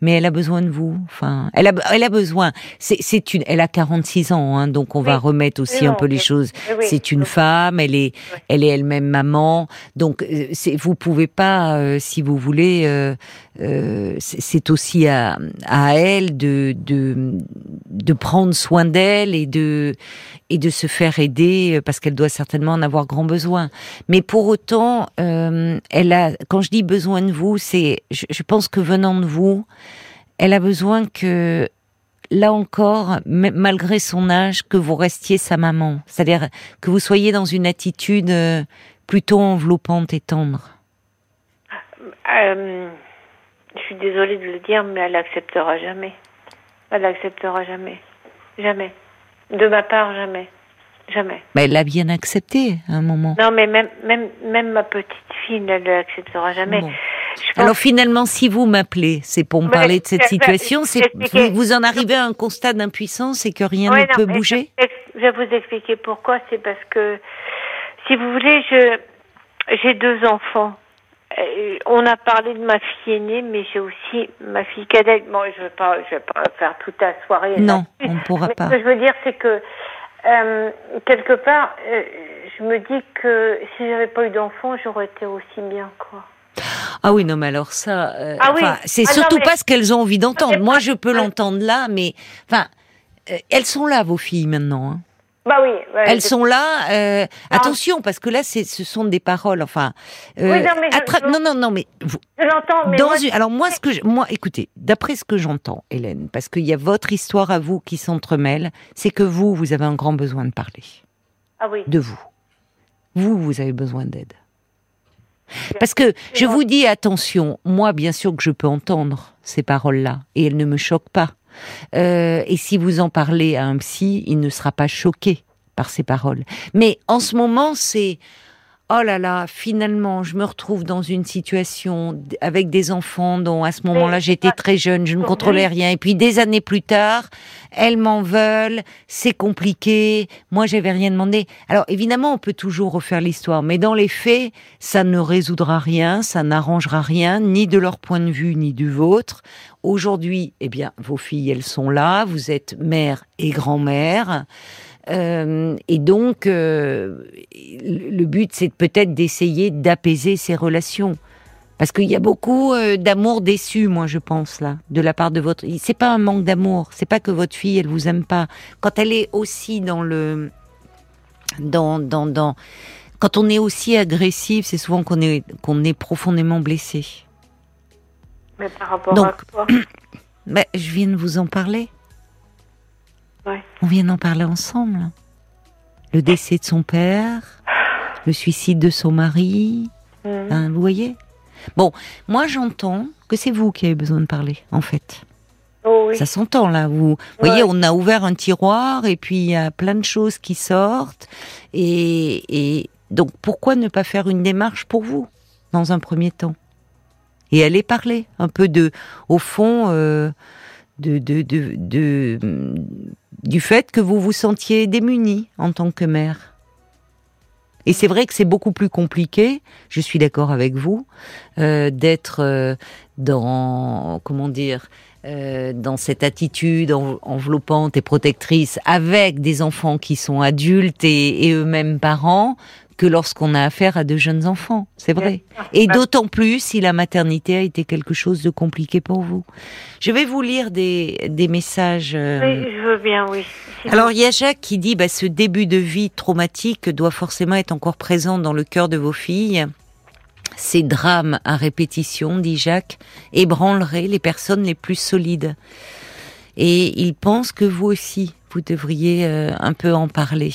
Mais elle a besoin de vous. Enfin, elle a, elle a besoin. C'est une, elle a 46 ans, hein, donc on va remettre aussi un peu les choses. c'est une femme, elle est, elle est elle-même maman, donc euh, vous pouvez pas, euh, si vous voulez, euh, euh c'est aussi à, à elle de, de, de prendre soin d'elle et de et de se faire aider parce qu'elle doit certainement en avoir grand besoin. Mais pour autant, euh, elle a, quand je dis besoin de vous, c'est, je, pense que venant de vous, elle a besoin que, là encore, malgré son âge, que vous restiez sa maman. C'est-à-dire que vous soyez dans une attitude euh, plutôt enveloppante et tendre. Euh, je suis désolée de le dire, mais elle n'acceptera jamais. Elle n'acceptera jamais. Jamais. De ma part, jamais. Jamais. Mais elle l'a bien accepté à un moment. Non, mais même, même, même ma petite fille ne l'acceptera jamais. Alors finalement, si vous m'appelez, c'est pour me parler de cette situation, c'est vous, en arrivez à un constat d'impuissance et que rien ne peut bouger? Je vais vous expliquer pourquoi. C'est parce que, si vous voulez, je j'ai deux enfants. On a parlé de ma fille aînée, mais j'ai aussi ma fille cadette. Bon, je ne vais, pas, je vais pas faire toute la soirée. Non, on ne pourra pas. Ce que je veux dire, c'est que euh, quelque part, euh, je me dis que si j'avais pas eu d'enfants, j'aurais été aussi bien, quoi. Ah oui, non, mais alors ça, euh, ah c'est ah surtout pas ce qu'elles ont envie d'entendre. Moi, je peux l'entendre là, mais enfin, euh, elles sont là, vos filles maintenant. Hein. Bah oui. elles sont là. Euh, attention, parce que là, c'est, ce sont des paroles. Enfin, oui, non, mais non, non, non, mais vous, je l'entends. Moi, alors moi, ce que je, moi, écoutez, d'après ce que j'entends, Hélène, parce qu'il y a votre histoire à vous qui s'entremêle, c'est que vous, vous avez un grand besoin de parler. Ah oui. De vous. Vous, vous avez besoin d'aide. Parce que je vous dis attention, moi bien sûr que je peux entendre ces paroles-là et elles ne me choquent pas. Euh, et si vous en parlez à un psy, il ne sera pas choqué par ces paroles. Mais en ce moment, c'est oh là là, finalement, je me retrouve dans une situation avec des enfants dont à ce moment-là j'étais très jeune, je ne contrôlais rien. Et puis des années plus tard, elles m'en veulent, c'est compliqué, moi j'avais rien demandé. Alors évidemment, on peut toujours refaire l'histoire, mais dans les faits, ça ne résoudra rien, ça n'arrangera rien, ni de leur point de vue, ni du vôtre. Aujourd'hui, eh bien, vos filles, elles sont là, vous êtes mère et grand-mère. Euh, et donc, euh, le but, c'est peut-être d'essayer d'apaiser ces relations. Parce qu'il y a beaucoup euh, d'amour déçu, moi, je pense, là, de la part de votre... C'est pas un manque d'amour, c'est pas que votre fille, elle vous aime pas. Quand elle est aussi dans le... Dans, dans, dans... Quand on est aussi agressif, c'est souvent qu'on est, qu'on est profondément blessé. Mais par rapport à quoi ben, Je viens de vous en parler. On vient d'en parler ensemble. Le décès de son père, le suicide de son mari. Mhm. Hein, vous voyez? Bon, moi j'entends que c'est vous qui avez besoin de parler, en fait. Oh Ça s'entend là. Vous voyez, on a ouvert un tiroir et puis il y a plein de choses qui sortent. Et, donc pourquoi ne pas faire une démarche pour vous dans un premier temps? Et aller parler un peu de, au fond, euh, du fait que vous vous sentiez démunie en tant que mère. Et c'est vrai que c'est beaucoup plus compliqué, je suis d'accord avec vous, euh, d'être euh, dans, comment dire, euh, dans cette attitude enveloppante et protectrice avec des enfants qui sont adultes et eux-mêmes parents, que lorsqu'on a affaire à de jeunes enfants, c'est vrai. Et d'autant plus si la maternité a été quelque chose de compliqué pour vous. Je vais vous lire des, des messages. Euh, oui, je veux bien, oui. Alors, il y a Jacques qui dit, bah, ce début de vie traumatique doit forcément être encore présent dans le cœur de vos filles. Ces drames à répétition, dit Jacques, ébranleraient les personnes les plus solides. Et il pense que vous aussi, vous devriez euh, un peu en parler.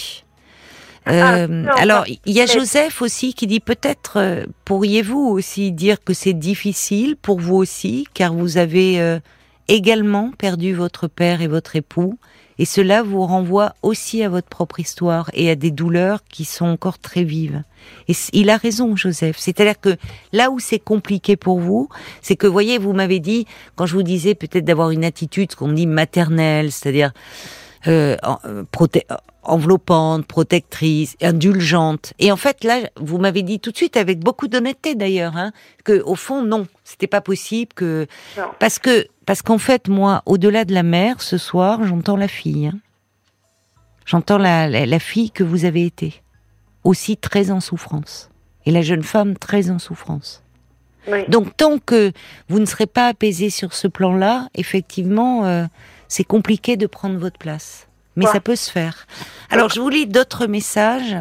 Ah, euh, alors, il y a Joseph aussi qui dit peut-être euh, pourriez-vous aussi dire que c'est difficile pour vous aussi, car vous avez euh, également perdu votre père et votre époux, et cela vous renvoie aussi à votre propre histoire et à des douleurs qui sont encore très vives. Et il a raison, Joseph. C'est-à-dire que là où c'est compliqué pour vous, c'est que, voyez, vous m'avez dit, quand je vous disais peut-être d'avoir une attitude, ce qu'on dit maternelle, c'est-à-dire euh, enveloppante, protectrice, indulgente. Et en fait, là, vous m'avez dit tout de suite, avec beaucoup d'honnêteté d'ailleurs, hein, que au fond, non, c'était pas possible que parce que parce qu'en fait, moi, au-delà de la mère, ce soir, j'entends la fille. Hein. J'entends la, la, fille que vous avez été, aussi très en souffrance, et la jeune femme très en souffrance. Donc tant que vous ne serez pas apaisé sur ce plan-là, effectivement, euh, c'est compliqué de prendre votre place. Mais ça peut se faire. Alors je vous lis d'autres messages.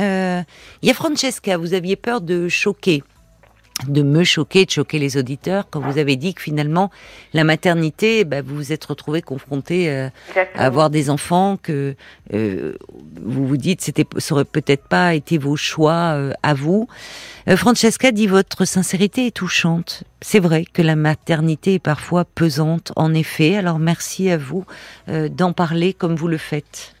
Euh, il y a Francesca, vous aviez peur de choquer de me choquer, de choquer les auditeurs quand vous avez dit que finalement la maternité, bah, vous vous êtes retrouvé confronté euh, à avoir des enfants que euh, vous vous dites c'était ça aurait peut-être pas été vos choix euh, à vous. Francesca dit votre sincérité est touchante. C'est vrai que la maternité est parfois pesante, en effet. Alors merci à vous d'en parler comme vous le faites.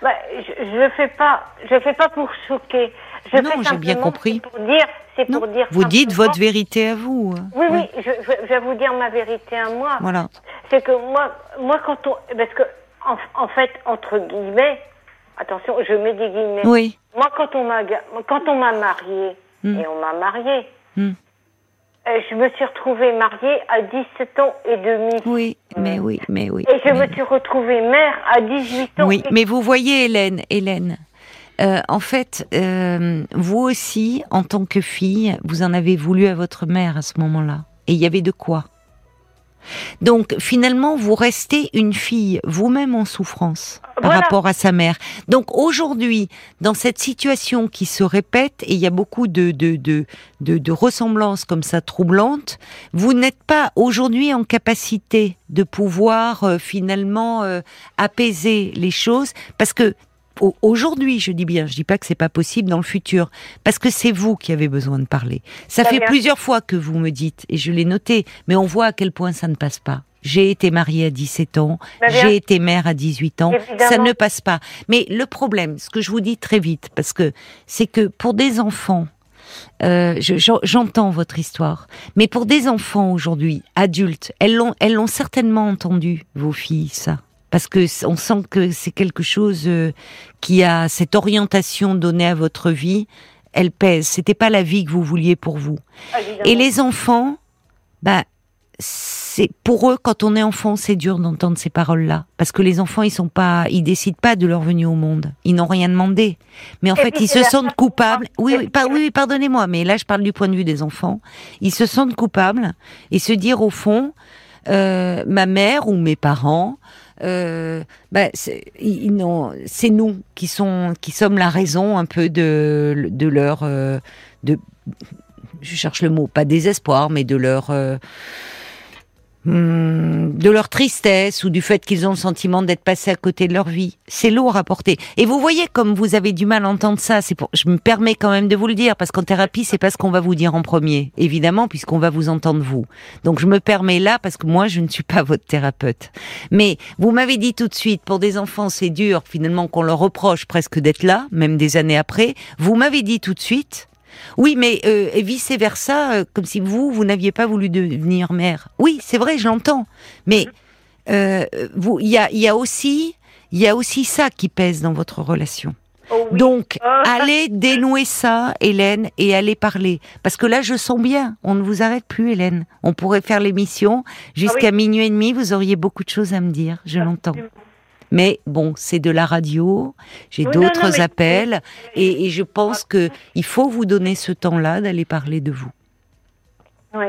Bah, je, ne fais pas, je fais pas pour choquer. Je non, j'ai bien compris. Pour dire c'est pour dire. Vous dites votre vérité à vous. Oui, oui, je, vais vous dire ma vérité à moi. Voilà. C'est que moi, moi, quand on. Parce que, en, fait, entre guillemets, attention, je mets des guillemets. Oui. Moi, quand on m'a, quand on m'a mariée, hmm. et on m'a mariée, hmm. euh, je me suis retrouvée mariée à 17 ans et demi. Oui, mais oui, mais oui. Et je me suis retrouvée mère à 18 ans. Oui, mais vous voyez, Hélène, Hélène, euh, en fait, euh, vous aussi, en tant que fille, vous en avez voulu à votre mère à ce moment-là. Et il y avait de quoi. Donc finalement, vous restez une fille, vous-même en souffrance par rapport à sa mère. Donc aujourd'hui, dans cette situation qui se répète, et il y a beaucoup de, de, de, de, ressemblances comme ça troublantes, vous n'êtes pas aujourd'hui en capacité de pouvoir euh, finalement apaiser les choses, parce que aujourd'hui, je dis bien, je dis pas que c'est pas possible dans le futur, parce que c'est vous qui avez besoin de parler. Ça fait plusieurs fois que vous me dites, et je l'ai noté, mais on voit à quel point ça ne passe pas. J'ai été mariée à 17 ans, j'ai été mère à 18 ans, ça ne passe pas. Mais le problème, ce que je vous dis très vite, parce que c'est que pour des enfants, euh, j'entends votre histoire, mais pour des enfants aujourd'hui, adultes, elles l'ont, elles l'ont certainement entendu, vos filles, ça parce que on sent que c'est quelque chose euh, qui a cette orientation donnée à votre vie. Elle pèse. C'était pas la vie que vous vouliez pour vous. Et les enfants, bah, c'est pour eux quand on est enfant, c'est dur d'entendre ces paroles-là, parce que les enfants, ils sont pas, ils décident pas de leur venue au monde. Ils n'ont rien demandé, mais en fait, ils se sentent coupables. Oui, oui, oui, pardonnez-moi, mais là, je parle du point de vue des enfants. Ils se sentent coupables et se dire au fond, euh, ma mère ou mes parents euh, bah, c'est nous qui sont qui sommes la raison un peu de leur euh, de je cherche le mot pas désespoir mais de leur euh, de leur tristesse ou du fait qu'ils ont le sentiment d'être passés à côté de leur vie. C'est lourd à porter. Et vous voyez comme vous avez du mal à entendre ça. C'est pour, je me permets quand même de vous le dire parce qu'en thérapie, c'est pas ce qu'on va vous dire en premier, évidemment, puisqu'on va vous entendre vous. Donc je me permets là parce que moi, je ne suis pas votre thérapeute. Mais vous m'avez dit tout de suite, pour des enfants, c'est dur finalement qu'on leur reproche presque d'être là, même des années après. Vous m'avez dit tout de suite, oui, mais euh, vice versa, euh, comme si vous, vous n'aviez pas voulu devenir mère. Oui, c'est vrai, je l'entends. Mais euh, vous, il y a, y a aussi, il y a aussi ça qui pèse dans votre relation. Oh Donc, ah. allez dénouer ça, Hélène, et allez parler. Parce que là, je sens bien, on ne vous arrête plus, Hélène. On pourrait faire l'émission jusqu'à ah minuit et demi, vous auriez beaucoup de choses à me dire, je l'entends. Mais bon, c'est de la radio, j'ai d'autres appels, et, je pense que il faut vous donner ce temps-là d'aller parler de vous. Oui,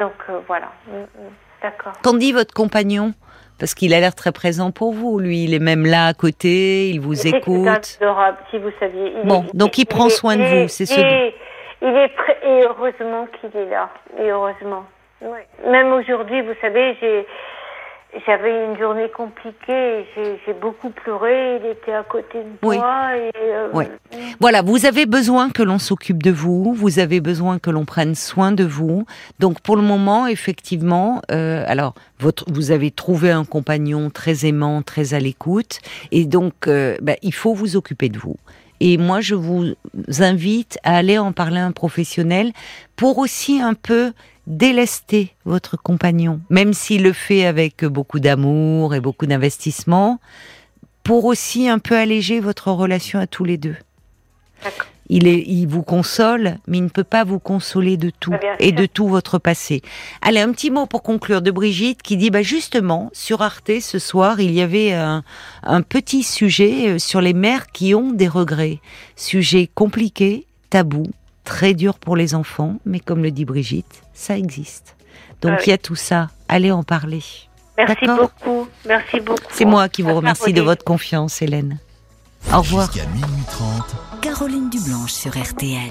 donc euh, voilà, mm, mm, d'accord. Qu'en dit votre compagnon? Parce qu'il a l'air très présent pour vous. Lui, il est même là à côté, il vous écoute. adorable, si vous saviez. bon, donc il, prend soin de vous, c'est ce. Il est prêt, et heureusement qu'il est là, et heureusement. Même aujourd'hui, vous savez, j'ai j'avais une journée compliquée, j'ai beaucoup pleuré, il était à côté de moi. Et, euh, oui. Voilà, vous avez besoin que l'on s'occupe de vous, vous avez besoin que l'on prenne soin de vous. Donc pour le moment, effectivement, euh, alors votre, vous avez trouvé un compagnon très aimant, très à l'écoute, et donc euh, bah, il faut vous occuper de vous. Et moi, je vous invite à aller en parler à un professionnel pour aussi un peu délester votre compagnon, même s'il le fait avec beaucoup d'amour et beaucoup d'investissement, pour aussi un peu alléger votre relation à tous les deux. Il, est, il vous console, mais il ne peut pas vous consoler de tout Ah, bien et de tout votre passé. Allez, un petit mot pour conclure de Brigitte qui dit, bah justement, sur Arte ce soir, il y avait un, un petit sujet euh, sur les mères qui ont des regrets. Sujet compliqué, tabou, très dur pour les enfants, mais comme le dit Brigitte, ça existe. Donc Ah oui. il y a tout ça. Allez en parler. Merci beaucoup. Merci beaucoup. C'est moi qui vous remercie de votre confiance, Hélène. Au revoir. Jusqu'à minuit 30. Caroline Dublanche sur RTL.